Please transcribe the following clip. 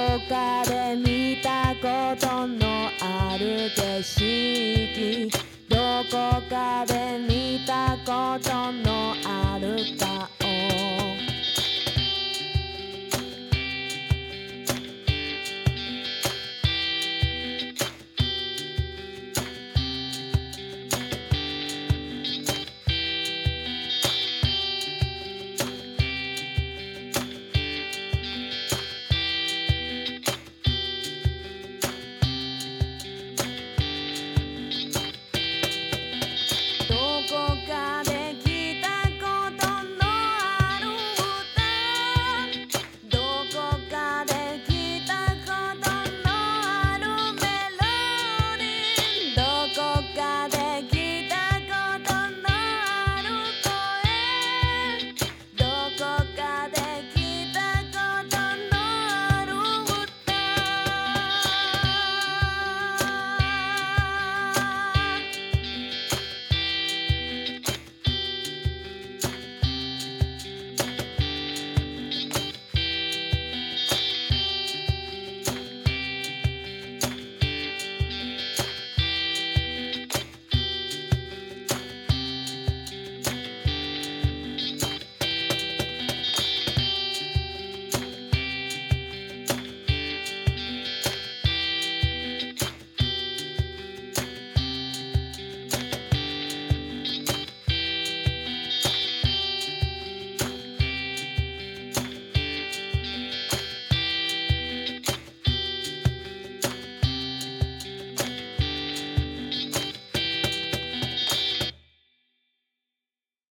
こかで見たことのある景色。どこかで見たことの